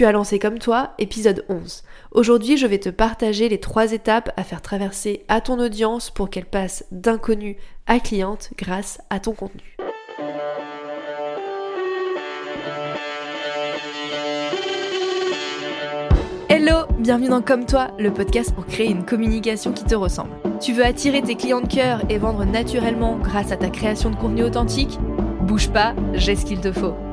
Tu as lancé comme toi, épisode 11. Aujourd'hui, je vais te partager les trois étapes à faire traverser à ton audience pour qu'elle passe d'inconnu à cliente grâce à ton contenu. Hello, bienvenue dans Comme toi, le podcast pour créer une communication qui te ressemble. Tu veux attirer tes clients de cœur et vendre naturellement grâce à ta création de contenu authentique? Bouge pas, j'ai ce qu'il te faut.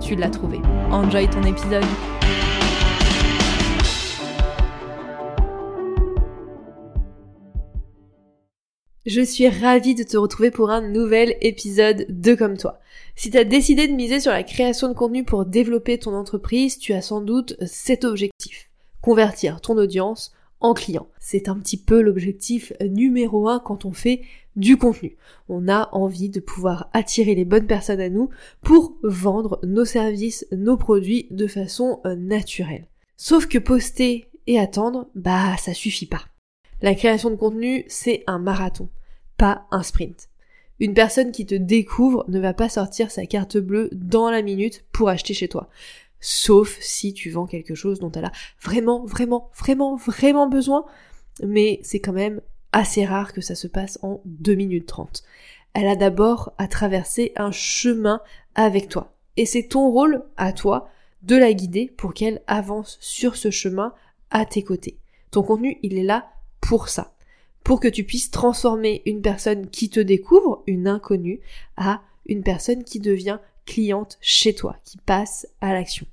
tu l'as trouvé. Enjoy ton épisode. Je suis ravie de te retrouver pour un nouvel épisode de Comme toi. Si tu as décidé de miser sur la création de contenu pour développer ton entreprise, tu as sans doute cet objectif. Convertir ton audience en client. C'est un petit peu l'objectif numéro un quand on fait du contenu. On a envie de pouvoir attirer les bonnes personnes à nous pour vendre nos services, nos produits de façon euh, naturelle. Sauf que poster et attendre, bah ça suffit pas. La création de contenu, c'est un marathon, pas un sprint. Une personne qui te découvre ne va pas sortir sa carte bleue dans la minute pour acheter chez toi. Sauf si tu vends quelque chose dont elle a vraiment, vraiment, vraiment, vraiment besoin. Mais c'est quand même assez rare que ça se passe en 2 minutes 30. Elle a d'abord à traverser un chemin avec toi. Et c'est ton rôle à toi de la guider pour qu'elle avance sur ce chemin à tes côtés. Ton contenu, il est là pour ça. Pour que tu puisses transformer une personne qui te découvre, une inconnue, à une personne qui devient cliente chez toi, qui passe à l'action.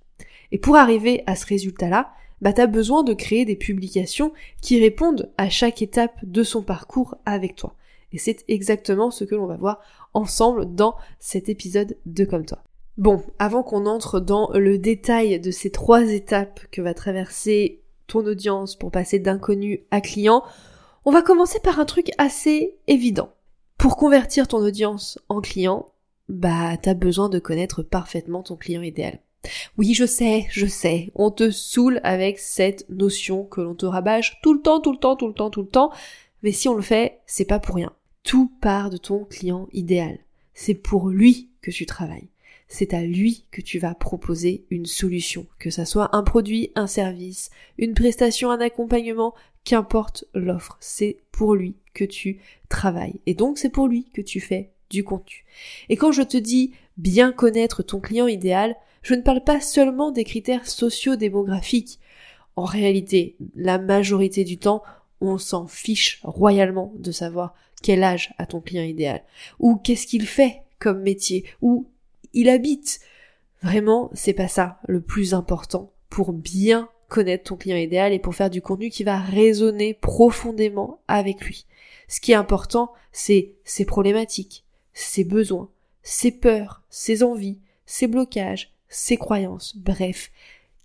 Et pour arriver à ce résultat-là, bah t'as besoin de créer des publications qui répondent à chaque étape de son parcours avec toi. Et c'est exactement ce que l'on va voir ensemble dans cet épisode de Comme toi. Bon, avant qu'on entre dans le détail de ces trois étapes que va traverser ton audience pour passer d'inconnu à client, on va commencer par un truc assez évident. Pour convertir ton audience en client, bah t'as besoin de connaître parfaitement ton client idéal. Oui, je sais, je sais, on te saoule avec cette notion que l'on te rabâche tout le temps, tout le temps, tout le temps, tout le temps, mais si on le fait, c'est pas pour rien. Tout part de ton client idéal. C'est pour lui que tu travailles. C'est à lui que tu vas proposer une solution, que ça soit un produit, un service, une prestation, un accompagnement, qu'importe l'offre, c'est pour lui que tu travailles. Et donc c'est pour lui que tu fais du contenu. Et quand je te dis bien connaître ton client idéal, je ne parle pas seulement des critères socio-démographiques. En réalité, la majorité du temps, on s'en fiche royalement de savoir quel âge a ton client idéal, ou qu'est-ce qu'il fait comme métier, où il habite. Vraiment, c'est pas ça le plus important pour bien connaître ton client idéal et pour faire du contenu qui va résonner profondément avec lui. Ce qui est important, c'est ses problématiques, ses besoins, ses peurs, ses envies, ses blocages, ses croyances, bref,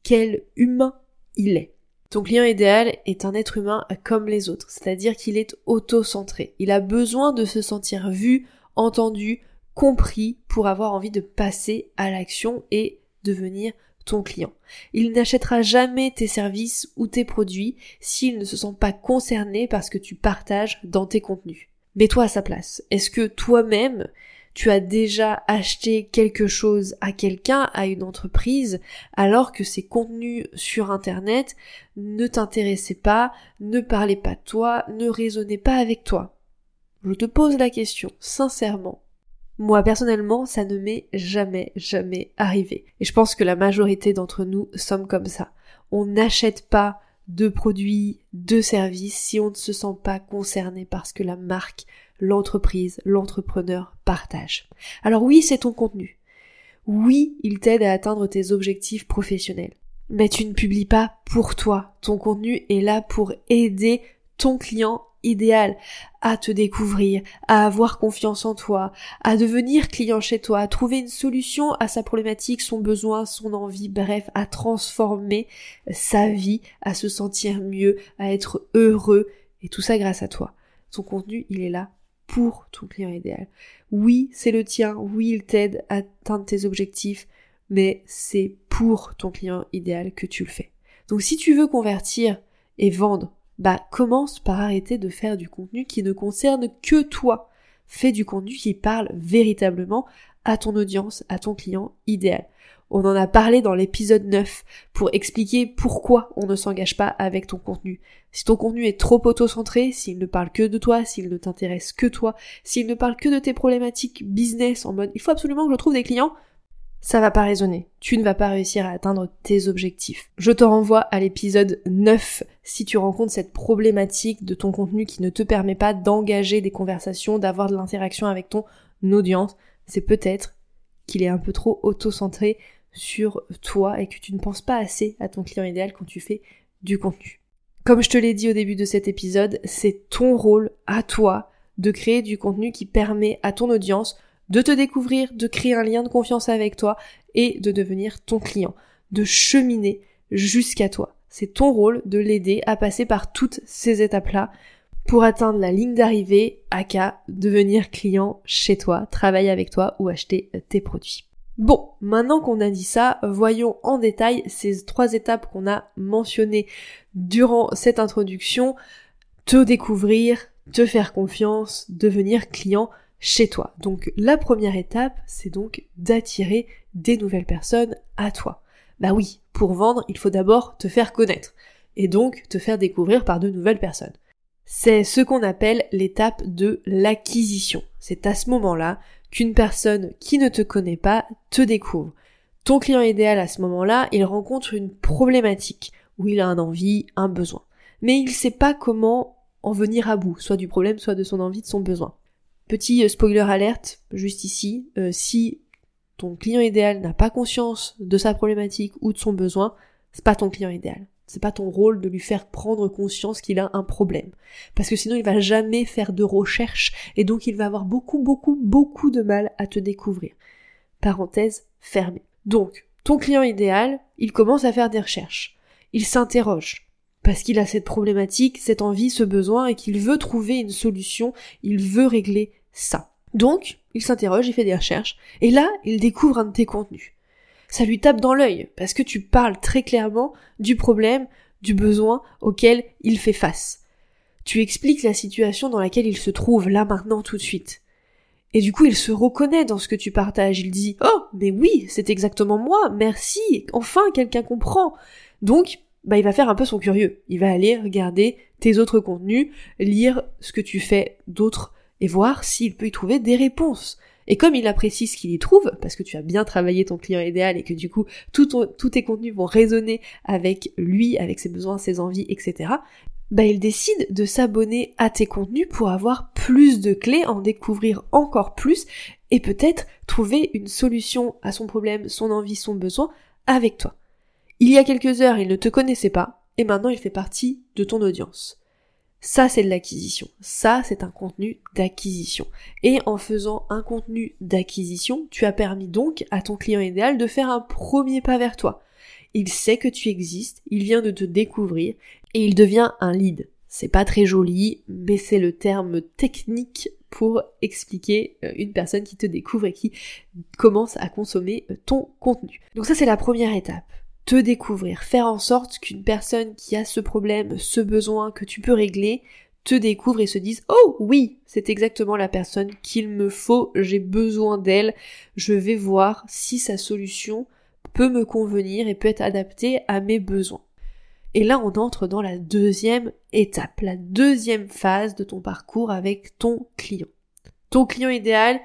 quel humain il est. Ton client idéal est un être humain comme les autres, c'est-à-dire qu'il est auto-centré. Il a besoin de se sentir vu, entendu, compris pour avoir envie de passer à l'action et devenir ton client. Il n'achètera jamais tes services ou tes produits s'il ne se sent pas concerné par ce que tu partages dans tes contenus. Mets-toi à sa place. Est-ce que toi-même, tu as déjà acheté quelque chose à quelqu'un, à une entreprise, alors que ces contenus sur Internet ne t'intéressaient pas, ne parlaient pas de toi, ne résonnaient pas avec toi? Je te pose la question, sincèrement. Moi, personnellement, ça ne m'est jamais, jamais arrivé. Et je pense que la majorité d'entre nous sommes comme ça. On n'achète pas de produits, de services si on ne se sent pas concerné parce que la marque l'entreprise, l'entrepreneur partage. Alors oui, c'est ton contenu. Oui, il t'aide à atteindre tes objectifs professionnels. Mais tu ne publies pas pour toi. Ton contenu est là pour aider ton client idéal, à te découvrir, à avoir confiance en toi, à devenir client chez toi, à trouver une solution à sa problématique, son besoin, son envie, bref, à transformer sa vie, à se sentir mieux, à être heureux, et tout ça grâce à toi. Son contenu, il est là pour ton client idéal. Oui, c'est le tien, oui, il t'aide à atteindre tes objectifs, mais c'est pour ton client idéal que tu le fais. Donc si tu veux convertir et vendre, bah commence par arrêter de faire du contenu qui ne concerne que toi. Fais du contenu qui parle véritablement à ton audience, à ton client idéal. On en a parlé dans l'épisode 9 pour expliquer pourquoi on ne s'engage pas avec ton contenu. Si ton contenu est trop auto-centré, s'il ne parle que de toi, s'il ne t'intéresse que toi, s'il ne parle que de tes problématiques business en mode il faut absolument que je trouve des clients, ça va pas résonner. Tu ne vas pas réussir à atteindre tes objectifs. Je te renvoie à l'épisode 9 si tu rencontres cette problématique de ton contenu qui ne te permet pas d'engager des conversations, d'avoir de l'interaction avec ton audience. C'est peut-être qu'il est un peu trop auto-centré sur toi et que tu ne penses pas assez à ton client idéal quand tu fais du contenu. Comme je te l'ai dit au début de cet épisode, c'est ton rôle à toi de créer du contenu qui permet à ton audience de te découvrir, de créer un lien de confiance avec toi et de devenir ton client, de cheminer jusqu'à toi. C'est ton rôle de l'aider à passer par toutes ces étapes-là pour atteindre la ligne d'arrivée, aka devenir client chez toi, travailler avec toi ou acheter tes produits. Bon, maintenant qu'on a dit ça, voyons en détail ces trois étapes qu'on a mentionnées durant cette introduction. Te découvrir, te faire confiance, devenir client chez toi. Donc la première étape, c'est donc d'attirer des nouvelles personnes à toi. Bah oui, pour vendre, il faut d'abord te faire connaître et donc te faire découvrir par de nouvelles personnes. C'est ce qu'on appelle l'étape de l'acquisition. C'est à ce moment-là qu'une personne qui ne te connaît pas te découvre. Ton client idéal à ce moment-là, il rencontre une problématique où il a un envie, un besoin. Mais il sait pas comment en venir à bout, soit du problème, soit de son envie, de son besoin. Petit euh, spoiler alerte, juste ici, euh, si ton client idéal n'a pas conscience de sa problématique ou de son besoin, c'est pas ton client idéal. C'est pas ton rôle de lui faire prendre conscience qu'il a un problème. Parce que sinon il va jamais faire de recherche et donc il va avoir beaucoup, beaucoup, beaucoup de mal à te découvrir. Parenthèse fermée. Donc, ton client idéal, il commence à faire des recherches. Il s'interroge. Parce qu'il a cette problématique, cette envie, ce besoin et qu'il veut trouver une solution, il veut régler ça. Donc, il s'interroge, il fait des recherches, et là, il découvre un de tes contenus ça lui tape dans l'œil, parce que tu parles très clairement du problème, du besoin auquel il fait face. Tu expliques la situation dans laquelle il se trouve là maintenant tout de suite. Et du coup, il se reconnaît dans ce que tu partages. Il dit Oh, mais oui, c'est exactement moi, merci, enfin quelqu'un comprend. Donc, bah, il va faire un peu son curieux. Il va aller regarder tes autres contenus, lire ce que tu fais d'autres et voir s'il peut y trouver des réponses. Et comme il apprécie ce qu'il y trouve, parce que tu as bien travaillé ton client idéal et que du coup tous tes contenus vont résonner avec lui, avec ses besoins, ses envies, etc., bah il décide de s'abonner à tes contenus pour avoir plus de clés, en découvrir encore plus et peut-être trouver une solution à son problème, son envie, son besoin avec toi. Il y a quelques heures, il ne te connaissait pas et maintenant il fait partie de ton audience. Ça, c'est de l'acquisition. Ça, c'est un contenu d'acquisition. Et en faisant un contenu d'acquisition, tu as permis donc à ton client idéal de faire un premier pas vers toi. Il sait que tu existes, il vient de te découvrir et il devient un lead. C'est pas très joli, mais c'est le terme technique pour expliquer euh, une personne qui te découvre et qui commence à consommer euh, ton contenu. Donc ça c'est la première étape te découvrir, faire en sorte qu'une personne qui a ce problème, ce besoin que tu peux régler, te découvre et se dise Oh oui, c'est exactement la personne qu'il me faut, j'ai besoin d'elle, je vais voir si sa solution peut me convenir et peut être adaptée à mes besoins. Et là, on entre dans la deuxième étape, la deuxième phase de ton parcours avec ton client. Ton client idéal,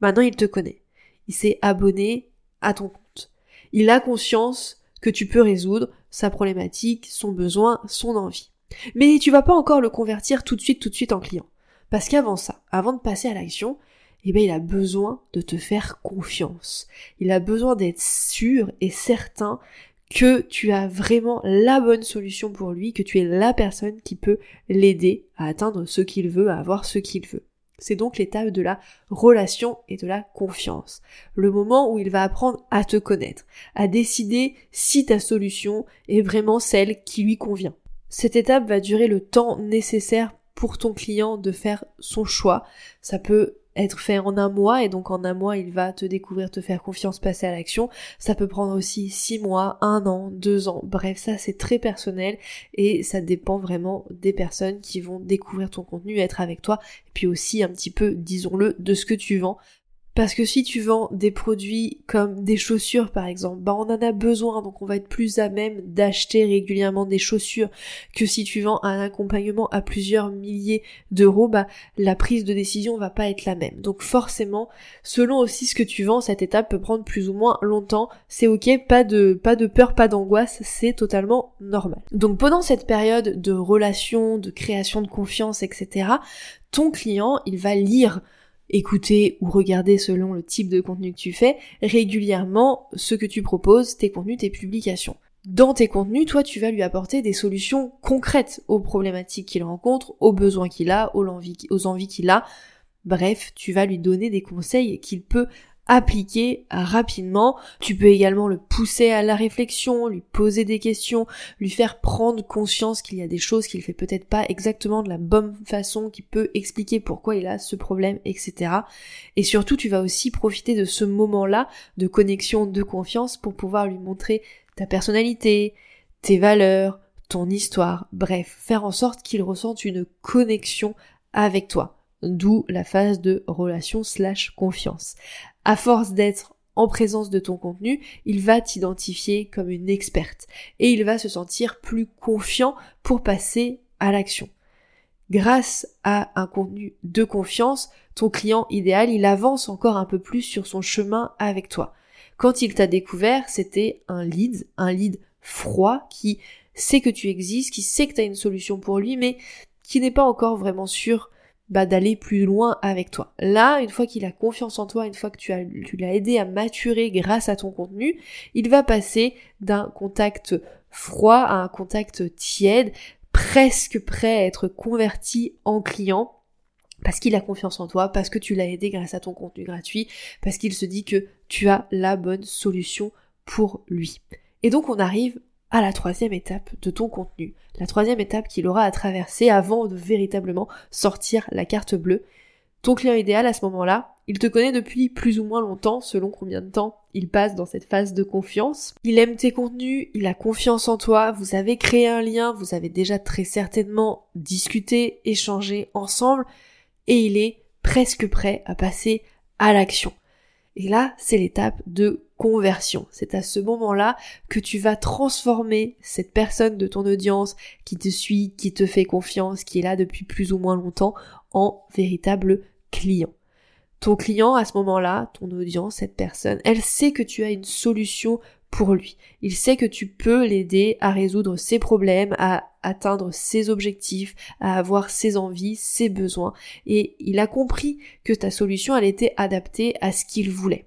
maintenant il te connaît. Il s'est abonné à ton compte. Il a conscience que tu peux résoudre sa problématique, son besoin, son envie. Mais tu vas pas encore le convertir tout de suite, tout de suite en client. Parce qu'avant ça, avant de passer à l'action, eh bien, il a besoin de te faire confiance. Il a besoin d'être sûr et certain que tu as vraiment la bonne solution pour lui, que tu es la personne qui peut l'aider à atteindre ce qu'il veut, à avoir ce qu'il veut. C'est donc l'étape de la relation et de la confiance. Le moment où il va apprendre à te connaître, à décider si ta solution est vraiment celle qui lui convient. Cette étape va durer le temps nécessaire pour ton client de faire son choix. Ça peut être fait en un mois et donc en un mois il va te découvrir, te faire confiance, passer à l'action. Ça peut prendre aussi six mois, un an, deux ans. Bref, ça c'est très personnel et ça dépend vraiment des personnes qui vont découvrir ton contenu, être avec toi et puis aussi un petit peu, disons-le, de ce que tu vends. Parce que si tu vends des produits comme des chaussures par exemple, bah on en a besoin, donc on va être plus à même d'acheter régulièrement des chaussures que si tu vends un accompagnement à plusieurs milliers d'euros, bah la prise de décision va pas être la même. Donc forcément, selon aussi ce que tu vends, cette étape peut prendre plus ou moins longtemps. C'est ok, pas de pas de peur, pas d'angoisse, c'est totalement normal. Donc pendant cette période de relation, de création de confiance, etc., ton client, il va lire écouter ou regarder selon le type de contenu que tu fais régulièrement ce que tu proposes, tes contenus, tes publications. Dans tes contenus, toi, tu vas lui apporter des solutions concrètes aux problématiques qu'il rencontre, aux besoins qu'il a, aux envies qu'il a. Bref, tu vas lui donner des conseils qu'il peut appliquer rapidement. Tu peux également le pousser à la réflexion, lui poser des questions, lui faire prendre conscience qu'il y a des choses qu'il fait peut-être pas exactement de la bonne façon, qui peut expliquer pourquoi il a ce problème, etc. Et surtout, tu vas aussi profiter de ce moment-là de connexion, de confiance pour pouvoir lui montrer ta personnalité, tes valeurs, ton histoire, bref, faire en sorte qu'il ressente une connexion avec toi. D'où la phase de relation slash confiance à force d'être en présence de ton contenu, il va t'identifier comme une experte et il va se sentir plus confiant pour passer à l'action. Grâce à un contenu de confiance, ton client idéal, il avance encore un peu plus sur son chemin avec toi. Quand il t'a découvert, c'était un lead, un lead froid qui sait que tu existes, qui sait que tu as une solution pour lui, mais qui n'est pas encore vraiment sûr bah, d'aller plus loin avec toi. Là, une fois qu'il a confiance en toi, une fois que tu, tu l'as aidé à maturer grâce à ton contenu, il va passer d'un contact froid à un contact tiède, presque prêt à être converti en client parce qu'il a confiance en toi, parce que tu l'as aidé grâce à ton contenu gratuit, parce qu'il se dit que tu as la bonne solution pour lui. Et donc on arrive à la troisième étape de ton contenu, la troisième étape qu'il aura à traverser avant de véritablement sortir la carte bleue. Ton client idéal à ce moment-là, il te connaît depuis plus ou moins longtemps, selon combien de temps il passe dans cette phase de confiance. Il aime tes contenus, il a confiance en toi, vous avez créé un lien, vous avez déjà très certainement discuté, échangé ensemble, et il est presque prêt à passer à l'action. Et là, c'est l'étape de conversion. C'est à ce moment-là que tu vas transformer cette personne de ton audience qui te suit, qui te fait confiance, qui est là depuis plus ou moins longtemps, en véritable client. Ton client, à ce moment-là, ton audience, cette personne, elle sait que tu as une solution pour lui. Il sait que tu peux l'aider à résoudre ses problèmes, à atteindre ses objectifs, à avoir ses envies, ses besoins. Et il a compris que ta solution, elle était adaptée à ce qu'il voulait.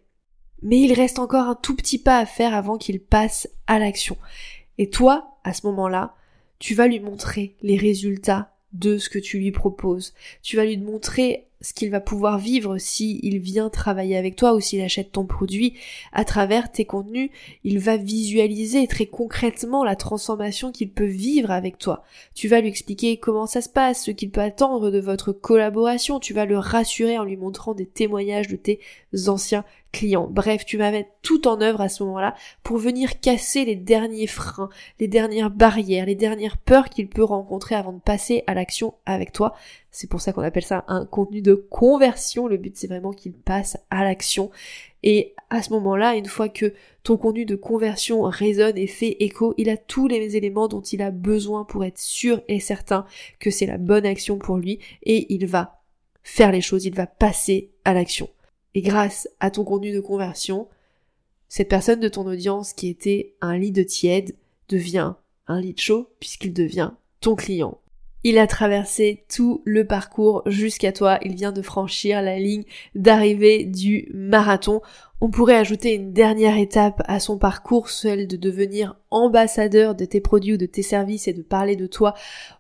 Mais il reste encore un tout petit pas à faire avant qu'il passe à l'action. Et toi, à ce moment-là, tu vas lui montrer les résultats de ce que tu lui proposes. Tu vas lui montrer ce qu'il va pouvoir vivre si il vient travailler avec toi ou s'il achète ton produit à travers tes contenus, il va visualiser très concrètement la transformation qu'il peut vivre avec toi. Tu vas lui expliquer comment ça se passe, ce qu'il peut attendre de votre collaboration, tu vas le rassurer en lui montrant des témoignages de tes anciens clients. Bref, tu vas mettre tout en œuvre à ce moment-là pour venir casser les derniers freins, les dernières barrières, les dernières peurs qu'il peut rencontrer avant de passer à l'action avec toi. C'est pour ça qu'on appelle ça un contenu de conversion. Le but, c'est vraiment qu'il passe à l'action. Et à ce moment-là, une fois que ton contenu de conversion résonne et fait écho, il a tous les éléments dont il a besoin pour être sûr et certain que c'est la bonne action pour lui et il va faire les choses, il va passer à l'action. Et grâce à ton contenu de conversion, cette personne de ton audience qui était un lead tiède devient un lead chaud puisqu'il devient ton client Il a traversé tout le parcours jusqu'à toi. Il vient de franchir la ligne d'arrivée du marathon. On pourrait ajouter une dernière étape à son parcours, celle de devenir ambassadeur de tes produits ou de tes services et de parler de toi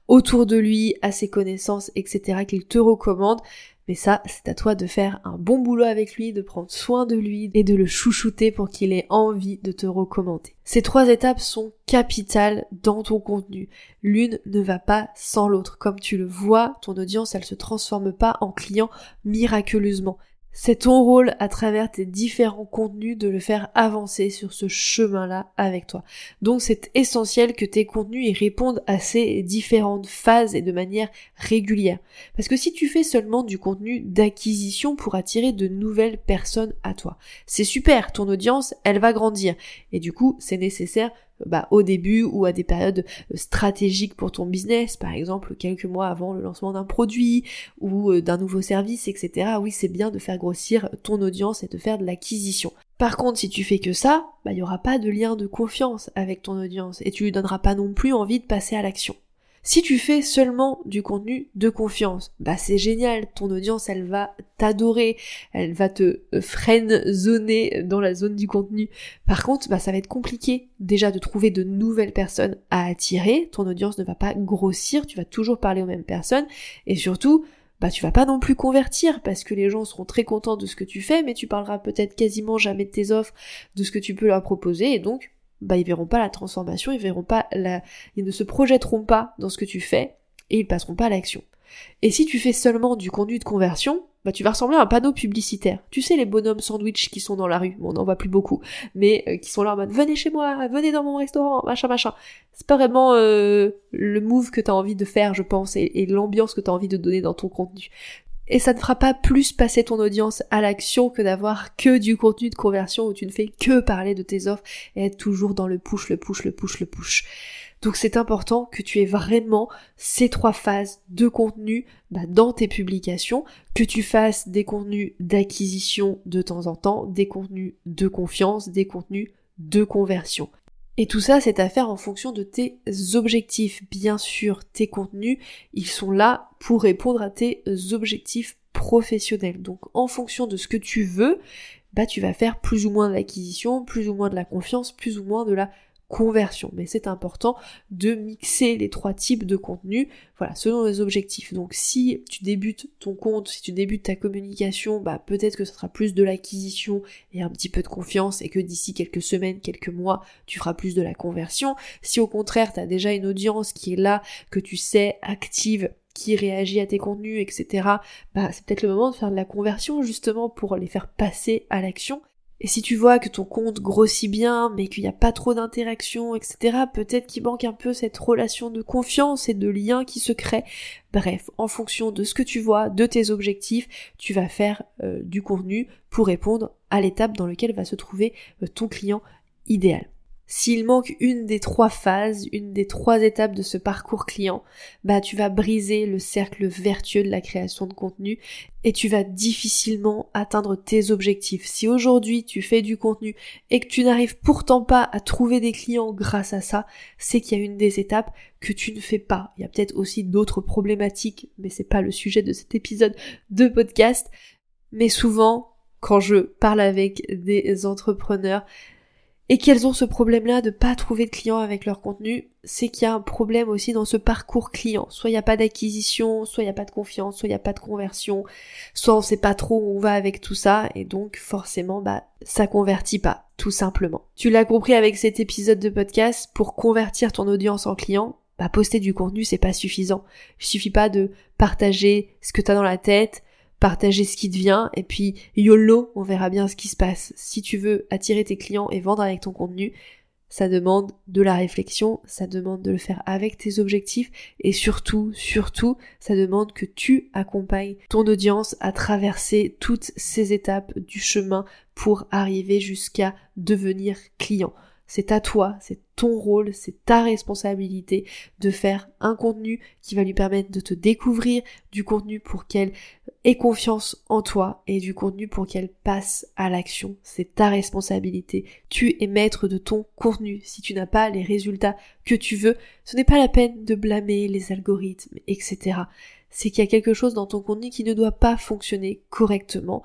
autour de lui, à ses connaissances, etc. qu'il te recommande. Mais ça, c'est à toi de faire un bon boulot avec lui, de prendre soin de lui et de le chouchouter pour qu'il ait envie de te recommander. Ces trois étapes sont capitales dans ton contenu. L'une ne va pas sans l'autre. Comme tu le vois, ton audience, elle se transforme pas en client miraculeusement. C'est ton rôle à travers tes différents contenus de le faire avancer sur ce chemin-là avec toi. Donc c'est essentiel que tes contenus y répondent à ces différentes phases et de manière régulière. Parce que si tu fais seulement du contenu d'acquisition pour attirer de nouvelles personnes à toi, c'est super, ton audience, elle va grandir. Et du coup, c'est nécessaire bah, au début ou à des périodes euh, stratégiques pour ton business, par exemple quelques mois avant le lancement d'un produit ou euh, d'un nouveau service, etc. Oui, c'est bien de faire grossir ton audience et de faire de l'acquisition. Par contre, si tu fais que ça, bah, il n'y aura pas de lien de confiance avec ton audience et tu lui donneras pas non plus envie de passer à l'action. Si tu fais seulement du contenu de confiance, bah c'est génial, ton audience elle va t'adorer, elle va te euh, freine zoner dans la zone du contenu. Par contre, bah ça va être compliqué déjà de trouver de nouvelles personnes à attirer, ton audience ne va pas grossir, tu vas toujours parler aux mêmes personnes. Et surtout bah tu vas pas non plus convertir parce que les gens seront très contents de ce que tu fais mais tu parleras peut-être quasiment jamais de tes offres, de ce que tu peux leur proposer. Et donc bah ils verront pas la transformation, ils verront pas la, ils ne se projetteront pas dans ce que tu fais et ils passeront pas à l'action. Et si tu fais seulement du conduit de conversion, bah tu vas ressembler à un panneau publicitaire. Tu sais les bonhommes sandwich qui sont dans la rue, on n'en voit plus beaucoup, mais euh, qui sont là en mode venez chez moi, venez dans mon restaurant, machin machin. C'est pas vraiment euh, le move que t'as envie de faire, je pense, et, et l'ambiance que t'as envie de donner dans ton contenu. Et ça ne fera pas plus passer ton audience à l'action que d'avoir que du contenu de conversion où tu ne fais que parler de tes offres et être toujours dans le push, le push, le push, le push. Donc c'est important que tu aies vraiment ces trois phases de contenu bah, dans tes publications, que tu fasses des contenus d'acquisition de temps en temps, des contenus de confiance, des contenus de conversion. Et tout ça, c'est à faire en fonction de tes objectifs. Bien sûr, tes contenus, ils sont là pour répondre à tes objectifs professionnels. Donc, en fonction de ce que tu veux, bah, tu vas faire plus ou moins de l'acquisition, plus ou moins de la confiance, plus ou moins de la conversion. Mais c'est important de mixer les trois types de contenus, voilà, selon les objectifs. Donc si tu débutes ton compte, si tu débutes ta communication, bah peut-être que ce sera plus de l'acquisition et un petit peu de confiance et que d'ici quelques semaines, quelques mois, tu feras plus de la conversion. Si au contraire, tu as déjà une audience qui est là, que tu sais, active, qui réagit à tes contenus, etc., bah c'est peut-être le moment de faire de la conversion justement pour les faire passer à l'action. Et si tu vois que ton compte grossit bien, mais qu'il n'y a pas trop d'interaction, etc., peut-être qu'il manque un peu cette relation de confiance et de lien qui se crée. Bref, en fonction de ce que tu vois, de tes objectifs, tu vas faire euh, du contenu pour répondre à l'étape dans laquelle va se trouver euh, ton client idéal. S'il manque une des trois phases, une des trois étapes de ce parcours client, bah tu vas briser le cercle vertueux de la création de contenu et tu vas difficilement atteindre tes objectifs. Si aujourd'hui tu fais du contenu et que tu n'arrives pourtant pas à trouver des clients grâce à ça, c'est qu'il y a une des étapes que tu ne fais pas. Il y a peut-être aussi d'autres problématiques, mais c'est pas le sujet de cet épisode de podcast. Mais souvent, quand je parle avec des entrepreneurs, et qu'elles ont ce problème-là de pas trouver de clients avec leur contenu, c'est qu'il y a un problème aussi dans ce parcours client. Soit il n'y a pas d'acquisition, soit il n'y a pas de confiance, soit il n'y a pas de conversion, soit on sait pas trop où on va avec tout ça, et donc forcément, bah, ça convertit pas, tout simplement. Tu l'as compris avec cet épisode de podcast, pour convertir ton audience en client, bah, poster du contenu, c'est pas suffisant. Il suffit pas de partager ce que tu as dans la tête, partager ce qui te vient et puis YOLO, on verra bien ce qui se passe. Si tu veux attirer tes clients et vendre avec ton contenu, ça demande de la réflexion, ça demande de le faire avec tes objectifs et surtout, surtout, ça demande que tu accompagnes ton audience à traverser toutes ces étapes du chemin pour arriver jusqu'à devenir client. C'est à toi, c'est ton rôle, c'est ta responsabilité de faire un contenu qui va lui permettre de te découvrir, du contenu pour qu'elle ait confiance en toi et du contenu pour qu'elle passe à l'action. C'est ta responsabilité. Tu es maître de ton contenu. Si tu n'as pas les résultats que tu veux, ce n'est pas la peine de blâmer les algorithmes, etc. C'est qu'il y a quelque chose dans ton contenu qui ne doit pas fonctionner correctement.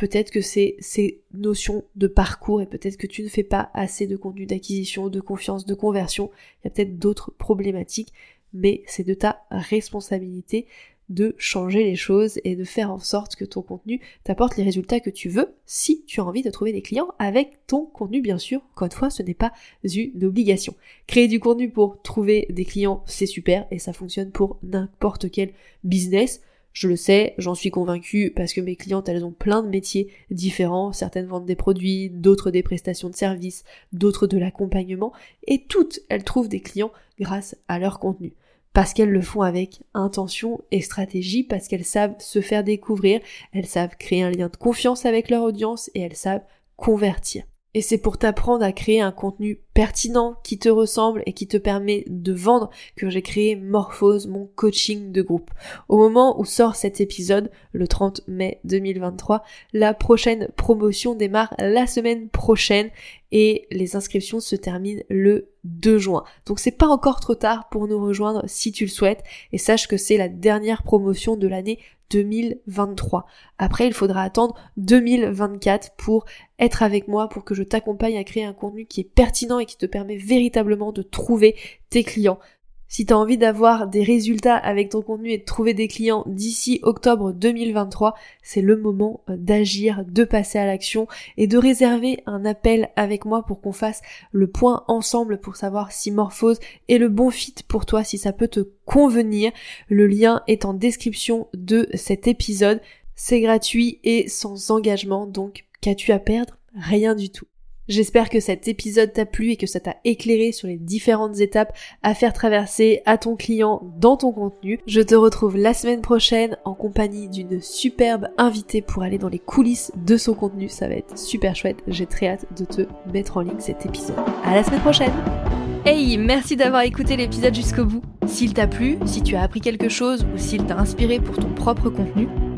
Peut-être que c'est ces notions de parcours et peut-être que tu ne fais pas assez de contenu d'acquisition, de confiance, de conversion. Il y a peut-être d'autres problématiques, mais c'est de ta responsabilité de changer les choses et de faire en sorte que ton contenu t'apporte les résultats que tu veux si tu as envie de trouver des clients avec ton contenu bien sûr. Encore une fois, ce n'est pas une obligation. Créer du contenu pour trouver des clients, c'est super et ça fonctionne pour n'importe quel business. Je le sais, j'en suis convaincue parce que mes clientes, elles ont plein de métiers différents. Certaines vendent des produits, d'autres des prestations de services, d'autres de l'accompagnement. Et toutes, elles trouvent des clients grâce à leur contenu parce qu'elles le font avec intention et stratégie, parce qu'elles savent se faire découvrir, elles savent créer un lien de confiance avec leur audience et elles savent convertir. Et c'est pour t'apprendre à créer un contenu pertinent qui te ressemble et qui te permet de vendre que j'ai créé Morphose, mon coaching de groupe. Au moment où sort cet épisode, le 30 mai 2023, la prochaine promotion démarre la semaine prochaine et les inscriptions se terminent le 2 juin. Donc c'est pas encore trop tard pour nous rejoindre si tu le souhaites et sache que c'est la dernière promotion de l'année 2023. Après, il faudra attendre 2024 pour être avec moi, pour que je t'accompagne à créer un contenu qui est pertinent et qui te permet véritablement de trouver tes clients. Si tu as envie d'avoir des résultats avec ton contenu et de trouver des clients d'ici octobre 2023, c'est le moment euh, d'agir, de passer à l'action et de réserver un appel avec moi pour qu'on fasse le point ensemble pour savoir si Morphose est le bon fit pour toi, si ça peut te convenir. Le lien est en description de cet épisode. C'est gratuit et sans engagement, donc qu'as-tu à perdre? Rien du tout. J'espère que cet épisode t'a plu et que ça t'a éclairé sur les différentes étapes à faire traverser à ton client dans ton contenu. Je te retrouve la semaine prochaine en compagnie d'une superbe invitée pour aller dans les coulisses de son contenu. Ça va être super chouette. J'ai très hâte de te mettre en ligne cet épisode. À la semaine prochaine! Hey, merci d'avoir écouté l'épisode jusqu'au bout. S'il t'a plu, si tu as appris quelque chose ou s'il t'a inspiré pour ton propre contenu,